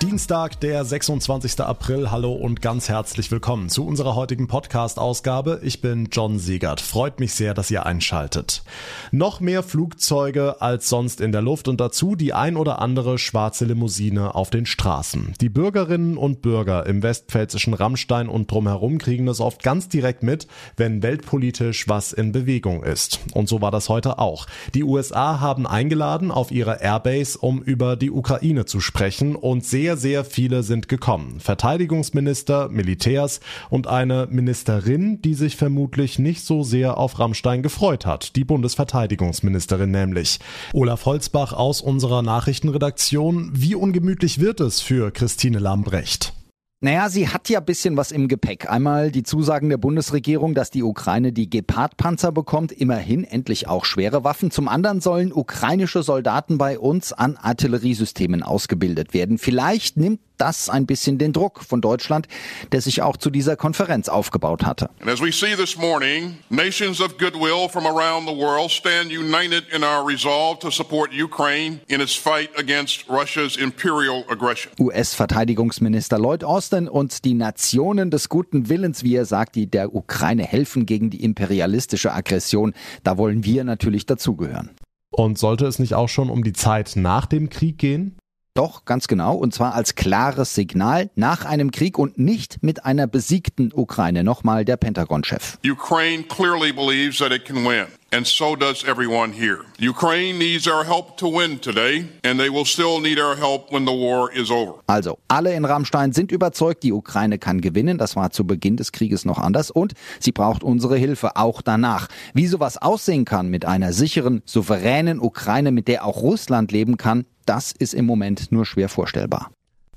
Dienstag, der 26. April. Hallo und ganz herzlich willkommen zu unserer heutigen Podcast-Ausgabe. Ich bin John Siegert. Freut mich sehr, dass ihr einschaltet. Noch mehr Flugzeuge als sonst in der Luft und dazu die ein oder andere schwarze Limousine auf den Straßen. Die Bürgerinnen und Bürger im westpfälzischen Rammstein und drumherum kriegen es oft ganz direkt mit, wenn weltpolitisch was in Bewegung ist. Und so war das heute auch. Die USA haben eingeladen auf ihre Airbase, um über die Ukraine zu sprechen und sehr sehr, sehr viele sind gekommen. Verteidigungsminister, Militärs und eine Ministerin, die sich vermutlich nicht so sehr auf Rammstein gefreut hat. Die Bundesverteidigungsministerin nämlich. Olaf Holzbach aus unserer Nachrichtenredaktion. Wie ungemütlich wird es für Christine Lambrecht? Naja, sie hat ja bisschen was im Gepäck. Einmal die Zusagen der Bundesregierung, dass die Ukraine die Gepard-Panzer bekommt, immerhin endlich auch schwere Waffen. Zum anderen sollen ukrainische Soldaten bei uns an Artilleriesystemen ausgebildet werden. Vielleicht nimmt das ein bisschen den Druck von Deutschland, der sich auch zu dieser Konferenz aufgebaut hatte. And as we see this morning, nations of goodwill from around the world stand united in our resolve to support Ukraine in its fight against Russia's imperial aggression. US-Verteidigungsminister Lloyd Austin und die Nationen des guten Willens, wie er sagt, die der Ukraine helfen gegen die imperialistische Aggression, da wollen wir natürlich dazugehören. Und sollte es nicht auch schon um die Zeit nach dem Krieg gehen? Doch, ganz genau. Und zwar als klares Signal nach einem Krieg und nicht mit einer besiegten Ukraine. Nochmal der Pentagon-Chef. Ukraine clearly believes that it can win. And so does everyone here. Ukraine needs our help to win today, and they will still need our help when the war is over. Also, alle in Rammstein sind überzeugt, die Ukraine kann gewinnen. Das war zu Beginn des Krieges noch anders. Und sie braucht unsere Hilfe auch danach. Wie sowas aussehen kann mit einer sicheren, souveränen Ukraine, mit der auch Russland leben kann, das ist im Moment nur schwer vorstellbar.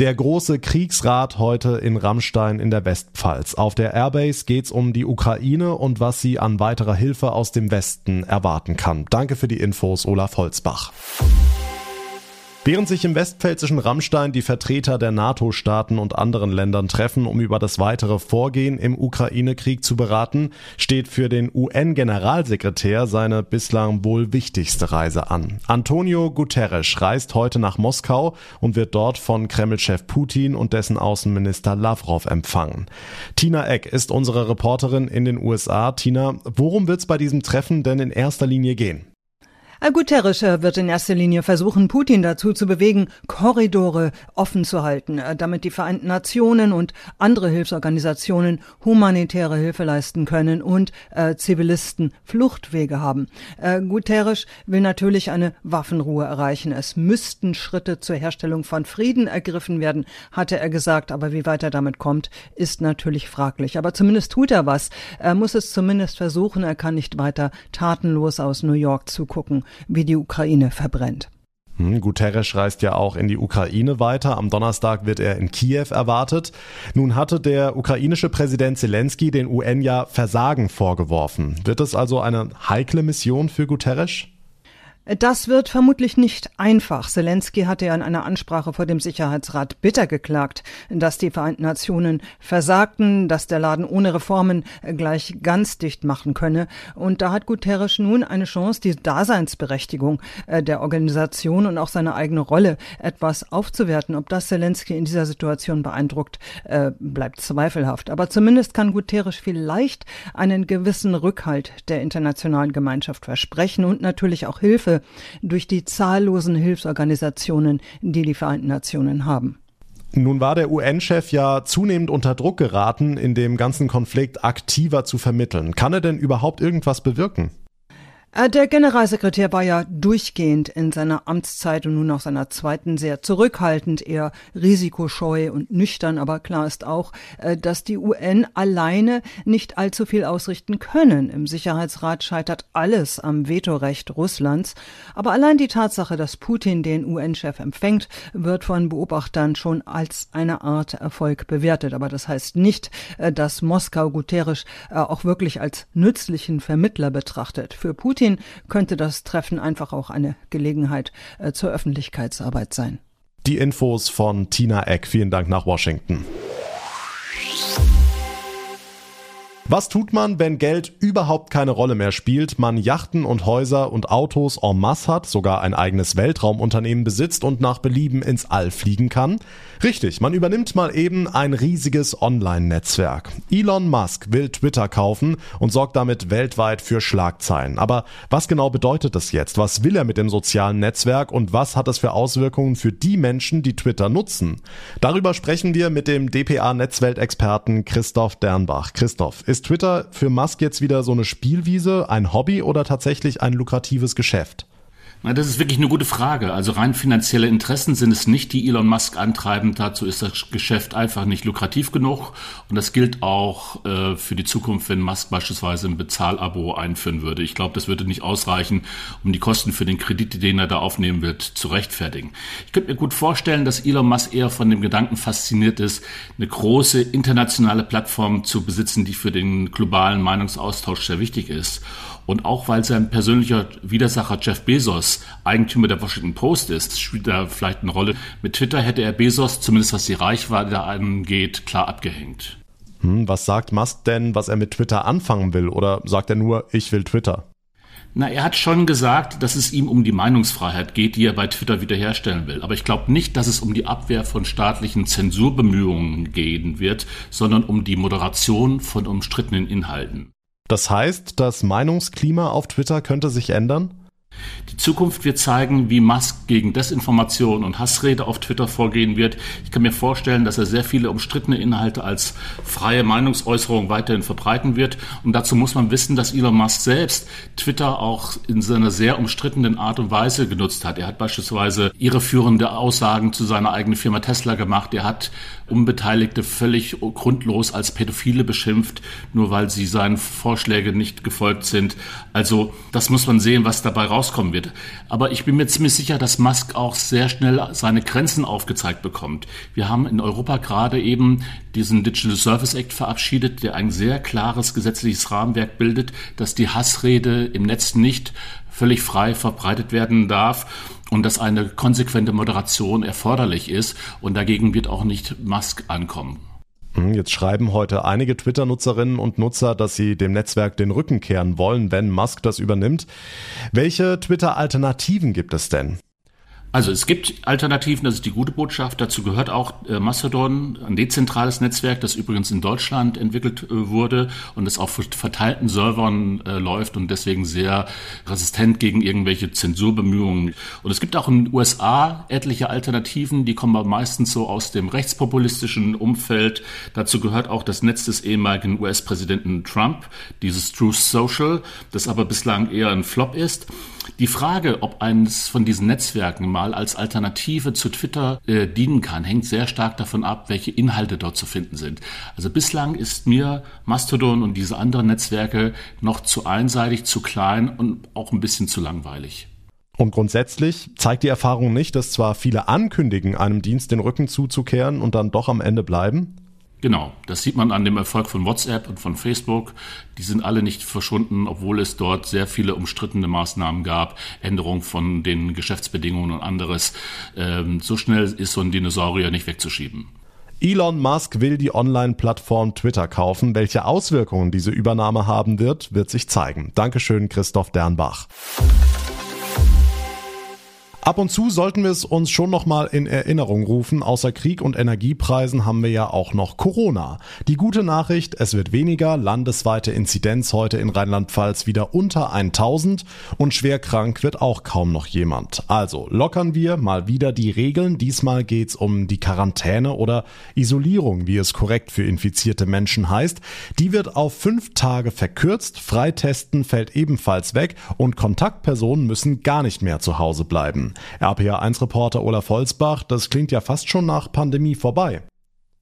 Der große Kriegsrat heute in Rammstein in der Westpfalz. Auf der Airbase geht's um die Ukraine und was sie an weiterer Hilfe aus dem Westen erwarten kann. Danke für die Infos, Olaf Holzbach. Während sich im westpfälzischen Rammstein die Vertreter der NATO-Staaten und anderen Ländern treffen, um über das weitere Vorgehen im Ukraine-Krieg zu beraten, steht für den UN-Generalsekretär seine bislang wohl wichtigste Reise an. Antonio Guterres reist heute nach Moskau und wird dort von Kreml-Chef Putin und dessen Außenminister Lavrov empfangen. Tina Eck ist unsere Reporterin in den USA. Tina, worum wird's bei diesem Treffen denn in erster Linie gehen? Guterres wird in erster Linie versuchen, Putin dazu zu bewegen, Korridore offen zu halten, äh, damit die Vereinten Nationen und andere Hilfsorganisationen humanitäre Hilfe leisten können und äh, Zivilisten Fluchtwege haben. Äh, Guterres will natürlich eine Waffenruhe erreichen. Es müssten Schritte zur Herstellung von Frieden ergriffen werden, hatte er gesagt. Aber wie weit er damit kommt, ist natürlich fraglich. Aber zumindest tut er was. Er muss es zumindest versuchen. Er kann nicht weiter tatenlos aus New York zugucken wie die Ukraine verbrennt. Hm, Guterres reist ja auch in die Ukraine weiter. Am Donnerstag wird er in Kiew erwartet. Nun hatte der ukrainische Präsident Zelensky den UN ja Versagen vorgeworfen. Wird es also eine heikle Mission für Guterres? Das wird vermutlich nicht einfach. Zelensky hatte ja in einer Ansprache vor dem Sicherheitsrat bitter geklagt, dass die Vereinten Nationen versagten, dass der Laden ohne Reformen gleich ganz dicht machen könne. Und da hat Guterres nun eine Chance, die Daseinsberechtigung äh, der Organisation und auch seine eigene Rolle etwas aufzuwerten. Ob das Zelensky in dieser Situation beeindruckt, äh, bleibt zweifelhaft. Aber zumindest kann Guterres vielleicht einen gewissen Rückhalt der internationalen Gemeinschaft versprechen und natürlich auch Hilfe durch die zahllosen Hilfsorganisationen, die die Vereinten Nationen haben. Nun war der UN-Chef ja zunehmend unter Druck geraten, in dem ganzen Konflikt aktiver zu vermitteln. Kann er denn überhaupt irgendwas bewirken? Äh, der Generalsekretär war ja durchgehend in seiner Amtszeit und nun auch seiner zweiten sehr zurückhaltend, eher risikoscheu und nüchtern. Aber klar ist auch, äh, dass die UN alleine nicht allzu viel ausrichten können. Im Sicherheitsrat scheitert alles am Vetorecht Russlands. Aber allein die Tatsache, dass Putin den UN-Chef empfängt, wird von Beobachtern schon als eine Art Erfolg bewertet. Aber das heißt nicht, äh, dass Moskau Guterres auch wirklich als nützlichen Vermittler betrachtet. Für Putin Putin könnte das Treffen einfach auch eine Gelegenheit äh, zur Öffentlichkeitsarbeit sein. Die Infos von Tina Eck. Vielen Dank nach Washington. Was tut man, wenn Geld überhaupt keine Rolle mehr spielt, man Yachten und Häuser und Autos en masse hat, sogar ein eigenes Weltraumunternehmen besitzt und nach Belieben ins All fliegen kann? Richtig, man übernimmt mal eben ein riesiges Online-Netzwerk. Elon Musk will Twitter kaufen und sorgt damit weltweit für Schlagzeilen. Aber was genau bedeutet das jetzt? Was will er mit dem sozialen Netzwerk und was hat es für Auswirkungen für die Menschen, die Twitter nutzen? Darüber sprechen wir mit dem DPA-Netzweltexperten Christoph Dernbach. Christoph, ist Twitter für Musk jetzt wieder so eine Spielwiese, ein Hobby oder tatsächlich ein lukratives Geschäft? Na, das ist wirklich eine gute Frage. Also rein finanzielle Interessen sind es nicht, die Elon Musk antreiben. Dazu ist das Geschäft einfach nicht lukrativ genug. Und das gilt auch äh, für die Zukunft, wenn Musk beispielsweise ein Bezahlabo einführen würde. Ich glaube, das würde nicht ausreichen, um die Kosten für den Kredit, den er da aufnehmen wird, zu rechtfertigen. Ich könnte mir gut vorstellen, dass Elon Musk eher von dem Gedanken fasziniert ist, eine große internationale Plattform zu besitzen, die für den globalen Meinungsaustausch sehr wichtig ist. Und auch weil sein persönlicher Widersacher Jeff Bezos Eigentümer der Washington Post ist, spielt da vielleicht eine Rolle. Mit Twitter hätte er Bezos, zumindest was die Reichweite angeht, klar abgehängt. Hm, was sagt Musk denn, was er mit Twitter anfangen will? Oder sagt er nur, ich will Twitter? Na, er hat schon gesagt, dass es ihm um die Meinungsfreiheit geht, die er bei Twitter wiederherstellen will. Aber ich glaube nicht, dass es um die Abwehr von staatlichen Zensurbemühungen gehen wird, sondern um die Moderation von umstrittenen Inhalten. Das heißt, das Meinungsklima auf Twitter könnte sich ändern? Die Zukunft wird zeigen, wie Musk gegen Desinformation und Hassrede auf Twitter vorgehen wird. Ich kann mir vorstellen, dass er sehr viele umstrittene Inhalte als freie Meinungsäußerung weiterhin verbreiten wird. Und dazu muss man wissen, dass Elon Musk selbst Twitter auch in seiner sehr umstrittenen Art und Weise genutzt hat. Er hat beispielsweise irreführende Aussagen zu seiner eigenen Firma Tesla gemacht. Er hat Unbeteiligte völlig grundlos als Pädophile beschimpft, nur weil sie seinen Vorschlägen nicht gefolgt sind. Also das muss man sehen, was dabei rauskommt rauskommen wird. Aber ich bin mir ziemlich sicher, dass Musk auch sehr schnell seine Grenzen aufgezeigt bekommt. Wir haben in Europa gerade eben diesen Digital Service Act verabschiedet, der ein sehr klares gesetzliches Rahmenwerk bildet, dass die Hassrede im Netz nicht völlig frei verbreitet werden darf und dass eine konsequente Moderation erforderlich ist und dagegen wird auch nicht Musk ankommen. Hm, jetzt schreiben heute einige Twitter-Nutzerinnen und Nutzer, dass sie dem Netzwerk den Rücken kehren wollen, wenn Musk das übernimmt. Welche Twitter-Alternativen gibt es denn? Also es gibt Alternativen, das ist die gute Botschaft. Dazu gehört auch äh, Mastodon, ein dezentrales Netzwerk, das übrigens in Deutschland entwickelt äh, wurde und das auf verteilten Servern äh, läuft und deswegen sehr resistent gegen irgendwelche Zensurbemühungen. Und es gibt auch in den USA etliche Alternativen, die kommen aber meistens so aus dem rechtspopulistischen Umfeld. Dazu gehört auch das Netz des ehemaligen US-Präsidenten Trump, dieses Truth Social, das aber bislang eher ein Flop ist. Die Frage, ob eines von diesen Netzwerken mal als Alternative zu Twitter äh, dienen kann, hängt sehr stark davon ab, welche Inhalte dort zu finden sind. Also bislang ist mir Mastodon und diese anderen Netzwerke noch zu einseitig, zu klein und auch ein bisschen zu langweilig. Und grundsätzlich zeigt die Erfahrung nicht, dass zwar viele ankündigen, einem Dienst den Rücken zuzukehren und dann doch am Ende bleiben? Genau, das sieht man an dem Erfolg von WhatsApp und von Facebook. Die sind alle nicht verschwunden, obwohl es dort sehr viele umstrittene Maßnahmen gab, Änderung von den Geschäftsbedingungen und anderes. Ähm, so schnell ist so ein Dinosaurier nicht wegzuschieben. Elon Musk will die Online-Plattform Twitter kaufen. Welche Auswirkungen diese Übernahme haben wird, wird sich zeigen. Dankeschön, Christoph Dernbach. Ab und zu sollten wir es uns schon nochmal in Erinnerung rufen. Außer Krieg und Energiepreisen haben wir ja auch noch Corona. Die gute Nachricht, es wird weniger. Landesweite Inzidenz heute in Rheinland-Pfalz wieder unter 1000 und schwer krank wird auch kaum noch jemand. Also lockern wir mal wieder die Regeln. Diesmal geht's um die Quarantäne oder Isolierung, wie es korrekt für infizierte Menschen heißt. Die wird auf fünf Tage verkürzt. Freitesten fällt ebenfalls weg und Kontaktpersonen müssen gar nicht mehr zu Hause bleiben. RPA1-Reporter Olaf Holzbach, das klingt ja fast schon nach Pandemie vorbei.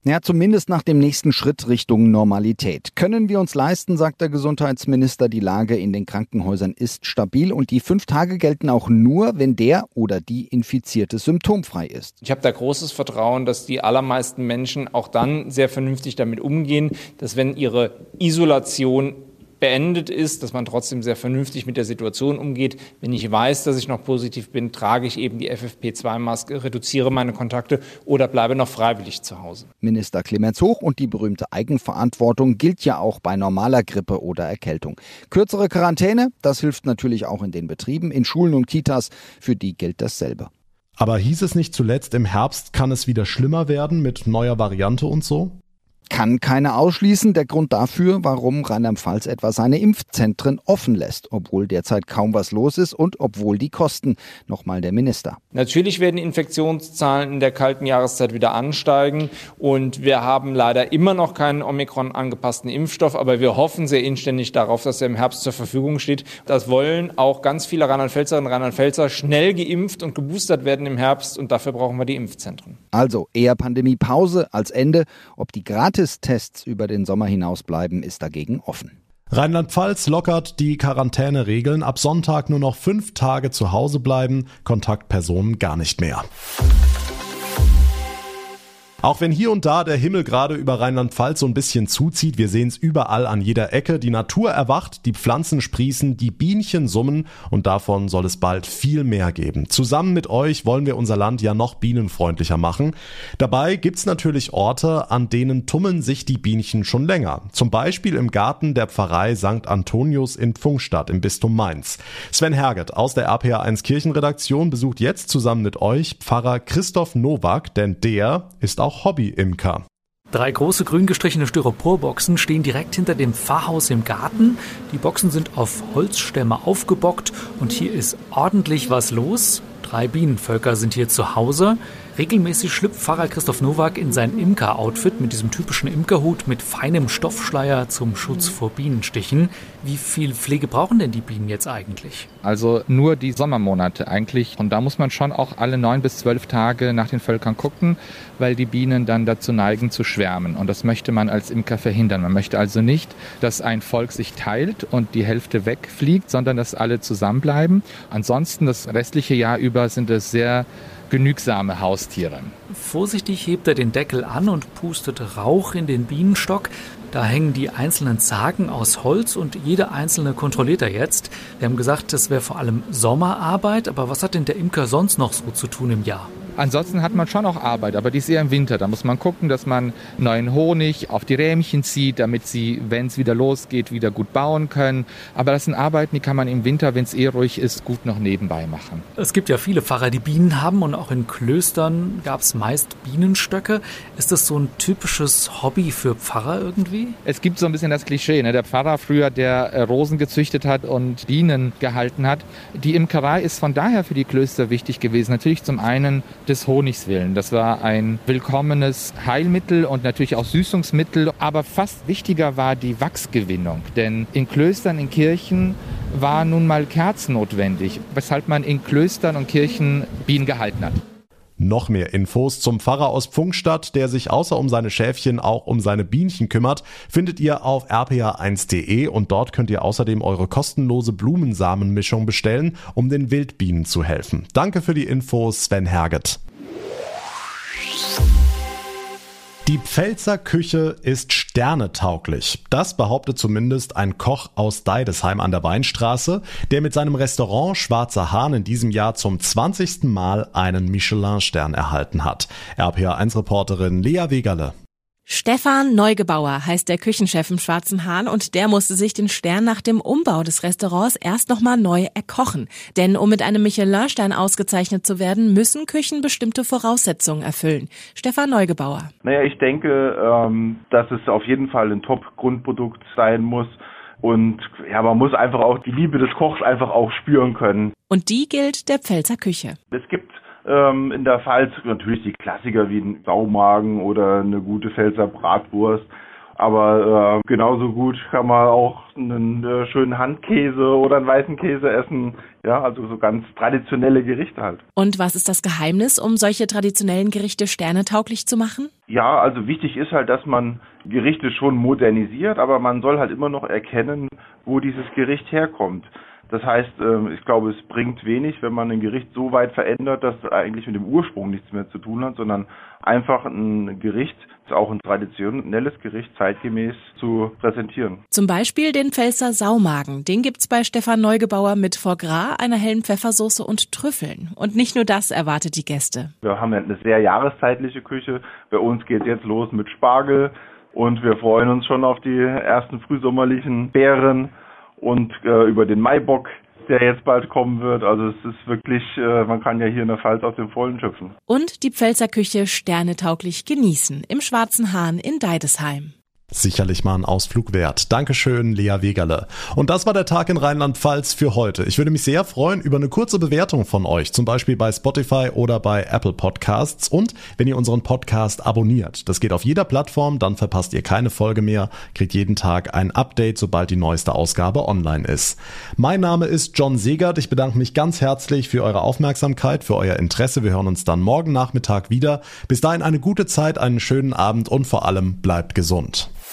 Ja, zumindest nach dem nächsten Schritt Richtung Normalität. Können wir uns leisten, sagt der Gesundheitsminister, die Lage in den Krankenhäusern ist stabil und die fünf Tage gelten auch nur, wenn der oder die Infizierte symptomfrei ist. Ich habe da großes Vertrauen, dass die allermeisten Menschen auch dann sehr vernünftig damit umgehen, dass wenn ihre Isolation beendet ist, dass man trotzdem sehr vernünftig mit der Situation umgeht. Wenn ich weiß, dass ich noch positiv bin, trage ich eben die FFP2-Maske, reduziere meine Kontakte oder bleibe noch freiwillig zu Hause. Minister Clemens Hoch und die berühmte Eigenverantwortung gilt ja auch bei normaler Grippe oder Erkältung. Kürzere Quarantäne, das hilft natürlich auch in den Betrieben, in Schulen und Kitas, für die gilt dasselbe. Aber hieß es nicht zuletzt, im Herbst kann es wieder schlimmer werden mit neuer Variante und so? Kann keiner ausschließen. Der Grund dafür, warum Rheinland-Pfalz etwa seine Impfzentren offen lässt, obwohl derzeit kaum was los ist und obwohl die Kosten. Nochmal der Minister. Natürlich werden Infektionszahlen in der kalten Jahreszeit wieder ansteigen und wir haben leider immer noch keinen Omikron angepassten Impfstoff, aber wir hoffen sehr inständig darauf, dass er im Herbst zur Verfügung steht. Das wollen auch ganz viele Rheinland-Pfälzerinnen und Rheinland-Pfälzer schnell geimpft und geboostert werden im Herbst und dafür brauchen wir die Impfzentren. Also eher Pandemiepause als Ende. Ob die gerade Gratistests über den Sommer hinaus bleiben, ist dagegen offen. Rheinland-Pfalz lockert die Quarantäneregeln. Ab Sonntag nur noch fünf Tage zu Hause bleiben, Kontaktpersonen gar nicht mehr. Auch wenn hier und da der Himmel gerade über Rheinland-Pfalz so ein bisschen zuzieht, wir sehen es überall an jeder Ecke. Die Natur erwacht, die Pflanzen sprießen, die Bienchen summen und davon soll es bald viel mehr geben. Zusammen mit euch wollen wir unser Land ja noch bienenfreundlicher machen. Dabei gibt's natürlich Orte, an denen tummeln sich die Bienchen schon länger. Zum Beispiel im Garten der Pfarrei St. Antonius in Pfungstadt im Bistum Mainz. Sven Herget aus der RPA1 Kirchenredaktion besucht jetzt zusammen mit euch Pfarrer Christoph Nowak, denn der ist auch Hobby-Imker. Drei große grün gestrichene Styroporboxen stehen direkt hinter dem Pfarrhaus im Garten. Die Boxen sind auf Holzstämme aufgebockt und hier ist ordentlich was los. Drei Bienenvölker sind hier zu Hause. Regelmäßig schlüpft Pfarrer Christoph Nowak in sein Imker-Outfit mit diesem typischen Imkerhut mit feinem Stoffschleier zum Schutz vor Bienenstichen. Wie viel Pflege brauchen denn die Bienen jetzt eigentlich? Also nur die Sommermonate eigentlich. Und da muss man schon auch alle neun bis zwölf Tage nach den Völkern gucken, weil die Bienen dann dazu neigen zu schwärmen. Und das möchte man als Imker verhindern. Man möchte also nicht, dass ein Volk sich teilt und die Hälfte wegfliegt, sondern dass alle zusammenbleiben. Ansonsten das restliche Jahr über sind es sehr genügsame Haustiere. Vorsichtig hebt er den Deckel an und pustet Rauch in den Bienenstock. Da hängen die einzelnen Zagen aus Holz und jede einzelne kontrolliert er jetzt. Wir haben gesagt, das wäre vor allem Sommerarbeit, aber was hat denn der Imker sonst noch so zu tun im Jahr? Ansonsten hat man schon auch Arbeit, aber die ist eher im Winter. Da muss man gucken, dass man neuen Honig auf die Rähmchen zieht, damit sie, wenn es wieder losgeht, wieder gut bauen können. Aber das sind Arbeiten, die kann man im Winter, wenn es eh ruhig ist, gut noch nebenbei machen. Es gibt ja viele Pfarrer, die Bienen haben und auch in Klöstern gab es meist Bienenstöcke. Ist das so ein typisches Hobby für Pfarrer irgendwie? Es gibt so ein bisschen das Klischee. Ne? Der Pfarrer früher, der äh, Rosen gezüchtet hat und Bienen gehalten hat. Die Imkerei ist von daher für die Klöster wichtig gewesen. Natürlich zum einen des Honigs willen. Das war ein willkommenes Heilmittel und natürlich auch Süßungsmittel. Aber fast wichtiger war die Wachsgewinnung. Denn in Klöstern, in Kirchen war nun mal Kerzen notwendig, weshalb man in Klöstern und Kirchen Bienen gehalten hat. Noch mehr Infos zum Pfarrer aus Pfungstadt, der sich außer um seine Schäfchen auch um seine Bienchen kümmert, findet ihr auf rpa1.de und dort könnt ihr außerdem eure kostenlose Blumensamenmischung bestellen, um den Wildbienen zu helfen. Danke für die Infos, Sven Herget. Die Pfälzer Küche ist sternetauglich. Das behauptet zumindest ein Koch aus Deidesheim an der Weinstraße, der mit seinem Restaurant Schwarzer Hahn in diesem Jahr zum 20. Mal einen Michelin-Stern erhalten hat. RPA1-Reporterin Lea Wegerle. Stefan Neugebauer heißt der Küchenchef im Schwarzen Hahn und der musste sich den Stern nach dem Umbau des Restaurants erst nochmal neu erkochen. Denn um mit einem Michelin-Stern ausgezeichnet zu werden, müssen Küchen bestimmte Voraussetzungen erfüllen. Stefan Neugebauer. Naja, ich denke, ähm, dass es auf jeden Fall ein Top-Grundprodukt sein muss. Und ja, man muss einfach auch die Liebe des Kochs einfach auch spüren können. Und die gilt der Pfälzer Küche. Es gibt ähm, in der Pfalz natürlich die Klassiker wie ein Saumagen oder eine gute Pfälzer Bratwurst. Aber äh, genauso gut kann man auch einen äh, schönen Handkäse oder einen weißen Käse essen. Ja, also so ganz traditionelle Gerichte halt. Und was ist das Geheimnis, um solche traditionellen Gerichte sternetauglich zu machen? Ja, also wichtig ist halt, dass man Gerichte schon modernisiert, aber man soll halt immer noch erkennen, wo dieses Gericht herkommt. Das heißt, ähm, ich glaube, es bringt wenig, wenn man ein Gericht so weit verändert, dass es eigentlich mit dem Ursprung nichts mehr zu tun hat, sondern einfach ein Gericht, auch ein traditionelles Gericht zeitgemäß zu präsentieren. Zum Beispiel den Pfälzer Saumagen. Den gibt's bei Stefan Neugebauer mit Foie Gras, einer hellen Pfeffersoße und Trüffeln. Und nicht nur das erwartet die Gäste. Wir haben eine sehr jahreszeitliche Küche. Bei uns geht jetzt los mit Spargel und wir freuen uns schon auf die ersten frühsommerlichen Beeren und äh, über den Maibock, der jetzt bald kommen wird. Also es ist wirklich, äh, man kann ja hier in der Pfalz aus dem Vollen schöpfen. Und die Pfälzer Küche sternetauglich genießen im Schwarzen Hahn in Deidesheim. Sicherlich mal ein Ausflug wert. Dankeschön, Lea Wegerle. Und das war der Tag in Rheinland-Pfalz für heute. Ich würde mich sehr freuen über eine kurze Bewertung von euch, zum Beispiel bei Spotify oder bei Apple Podcasts und wenn ihr unseren Podcast abonniert. Das geht auf jeder Plattform, dann verpasst ihr keine Folge mehr, kriegt jeden Tag ein Update, sobald die neueste Ausgabe online ist. Mein Name ist John Segert. Ich bedanke mich ganz herzlich für eure Aufmerksamkeit, für euer Interesse. Wir hören uns dann morgen Nachmittag wieder. Bis dahin eine gute Zeit, einen schönen Abend und vor allem bleibt gesund.